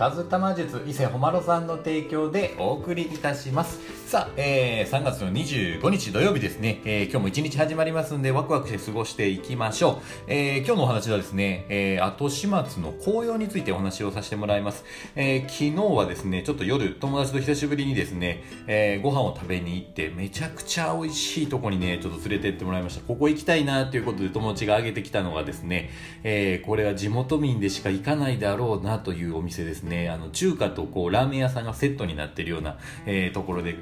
カズタマ術伊勢ほまろさんの提供でお送りいたします。さあ、えー、3月の25日土曜日ですね、えー、今日も一日始まりますんでワクワクして過ごしていきましょう。えー、今日のお話はですね、えー、後始末の紅葉についてお話をさせてもらいます。えー、昨日はですね、ちょっと夜友達と久しぶりにですね、えー、ご飯を食べに行ってめちゃくちゃ美味しいとこにね、ちょっと連れてってもらいました。ここ行きたいなということで友達が挙げてきたのがですね、えー、これは地元民でしか行かないだろうなというお店ですね。ねあの、中華とこう、ラーメン屋さんがセットになってるような、えー、ところで、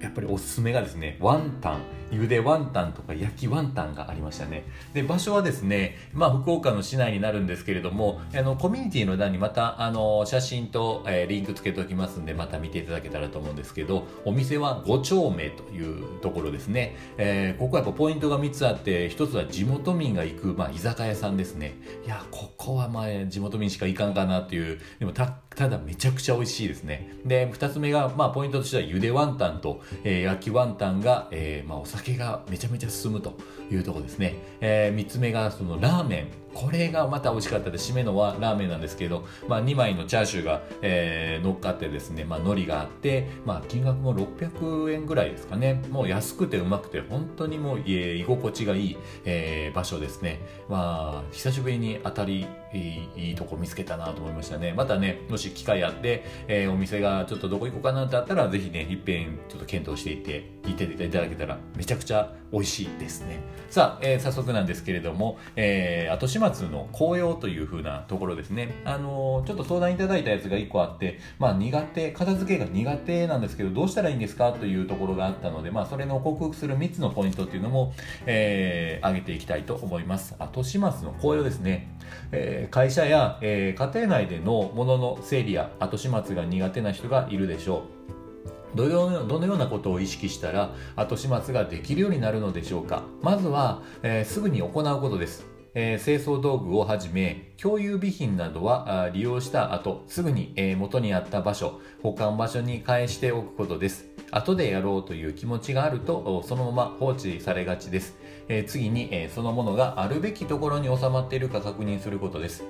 やっぱりおすすめがですね、ワンタン、茹でワンタンとか焼きワンタンがありましたね。で、場所はですね、まあ、福岡の市内になるんですけれども、あの、コミュニティの欄にまた、あの、写真と、えー、リンクつけておきますんで、また見ていただけたらと思うんですけど、お店は5丁目というところですね。えー、ここはやっぱポイントが3つあって、1つは地元民が行く、まあ、居酒屋さんですね。いや、ここはまあ、地元民しか行かんかなっていう、でもた、ただめちゃくちゃ美味しいですね。で、2つ目が、まあ、ポイントとしては茹でワンタンと、えー、焼きワンタンが、えー、まあ、お酒がめちゃめちゃ進むというところですね。えー、3つ目が、そのラーメン。これがまた美味しかったで。締めのはラーメンなんですけど、まあ、2枚のチャーシューが、えー、乗っかってですね、まあ、海苔があって、まあ、金額も600円ぐらいですかね。もう安くてうまくて、本当にもう、え、居心地がいい、えー、場所ですね。まあ、久しぶりに当たりいいいいとこ見つけたなと思いましたね。またね、もし機会あって、えー、お店がちょっとどこ行こうかなってあったら、ぜひね、いっぺんちょっと検討していって、行っていただけたら、めちゃくちゃ美味しいですね。さあ、えー、早速なんですけれども、えー、後始末の紅葉という風なところですね。あの、ちょっと相談いただいたやつが1個あって、まあ苦手、片付けが苦手なんですけど、どうしたらいいんですかというところがあったので、まあそれの克服する3つのポイントっていうのも、えー、挙げていきたいと思います。後始末の紅葉ですね。えー、会社や、えー、家庭内でのものの整理や後始末が苦手な人がいるでしょう。どのどのようなことを意識したら後始末ができるようになるのでしょうかまずは、えー、すぐに行うことです。えー、清掃道具をはじめ共有備品などは利用した後すぐに、元にあった場所保管場所に返しておくことです。後でやろうという気持ちがあるとそのまま放置されがちです、え、次に、えそのものがあるべきところに収まっているか確認することです。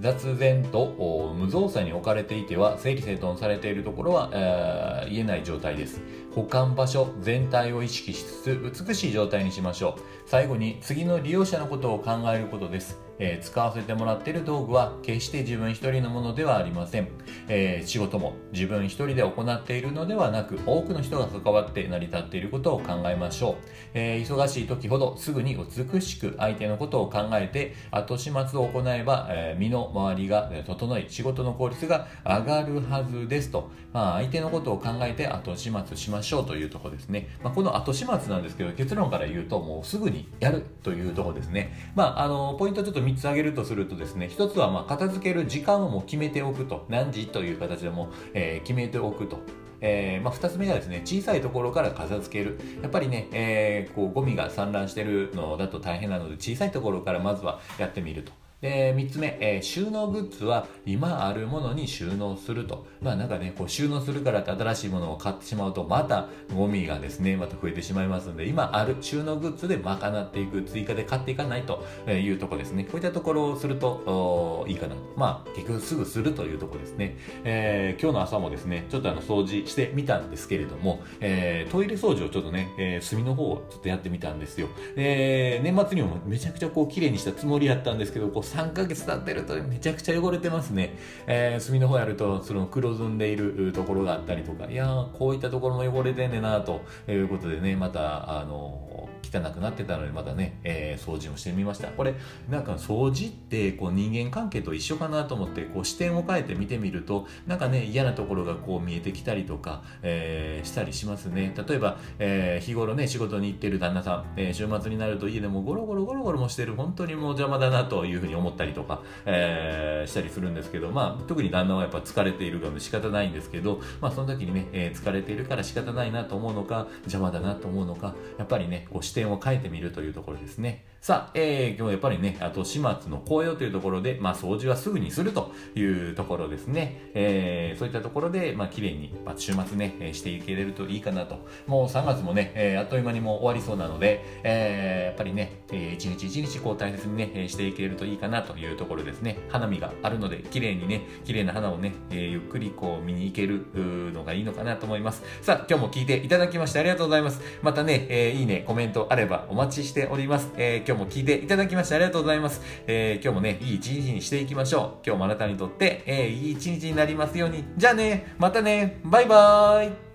雑然と無造作に置かれていては整理整頓されているところは、え言えない状態です。保管場所全体を意識しつつ美しい状態にしましょう。最後に次の利用者のことを考えることです。えー、使わせてもらっている道具は決して自分一人のものではありません、えー、仕事も自分一人で行っているのではなく多くの人が関わって成り立っていることを考えましょう、えー、忙しい時ほどすぐに美しく相手のことを考えて後始末を行えば、え身の回りが整い仕事の効率が上がるはずですと、まあ、相手のことを考えて後始末しましょうというとこですね、まあ、この後始末なんですけど結論から言うともうすぐにやるというとこですね。まああのポイントちょっと3つ挙げるとするとですね、1つはま片付ける時間をもう決めておくと、何時という形でも、え、決めておくと。えーまあ、2つ目がですね、小さいところから片付ける。やっぱりね、えー、こうゴミが散乱してるのだと大変なので、小さいところからまずはやってみると。で、3つ目、えー、収納グッズは今あるものに収納すると。まあなんかね、こう収納するからって新しいものを買ってしまうと、またゴミがですね、また増えてしまいますので、今ある収納グッズで賄っていく、追加で買っていかないというとこですね。こういったところをするといいかな。まあ結局すぐするというとこですね。えー、今日の朝もですね、ちょっとあの掃除してみたんですけれども、えー、トイレ掃除をちょっとね、えー、隅の方をちょっとやってみたんですよ。えー、年末にもめちゃくちゃこう綺麗にしたつもりやったんですけど、こう3ヶ月経ってるとめちゃくちゃ汚れてますね。えー、隅の方やると、その黒ずんでいるところがあったりとか、いやー、こういったところも汚れてんねんなということでね、また、あの、汚くなってたので、またね、えー、掃除をしてみました。これ、なんか掃除ってこう人間関係と一緒かなと思って、こう視点を変えて見てみると、なんかね、嫌なところがこう見えてきたりとか、えー、したりしますね。例えば、えー、日頃ね、仕事に行ってる旦那さん、えー、週末になると家でもゴロゴロゴロゴロもしてる、本当にもう邪魔だなというふうに思思ったりとか、えー、したりするんですけど、まあ、特に旦那はやっぱ疲れているから仕方ないんですけど、まあ、その時にね、えー、疲れているから仕方ないなと思うのか、邪魔だなと思うのか、やっぱりね、こう視点を変えてみるというところですね。さあ、えー、今日やっぱりね、あと始末の紅葉というところで、まあ掃除はすぐにするというところですね。えー、そういったところで、まあ綺麗に、まあ、週末ね、していけれるといいかなと。もう3月もね、えー、あっという間にもう終わりそうなので、えー、やっぱりね、えー、一日一日こう大切にね、していけれるといいかなというところですね。花見があるので、綺麗にね、綺麗な花をね、えー、ゆっくりこう見に行けるのがいいのかなと思います。さあ、今日も聞いていただきましてありがとうございます。またね、えー、いいね、コメントあればお待ちしております。えー、今日も聞いていただきましてありがとうございます。えー、今日もね、いい一日にしていきましょう。今日もあなたにとって、えー、いい一日になりますように。じゃあね、またね、バイバーイ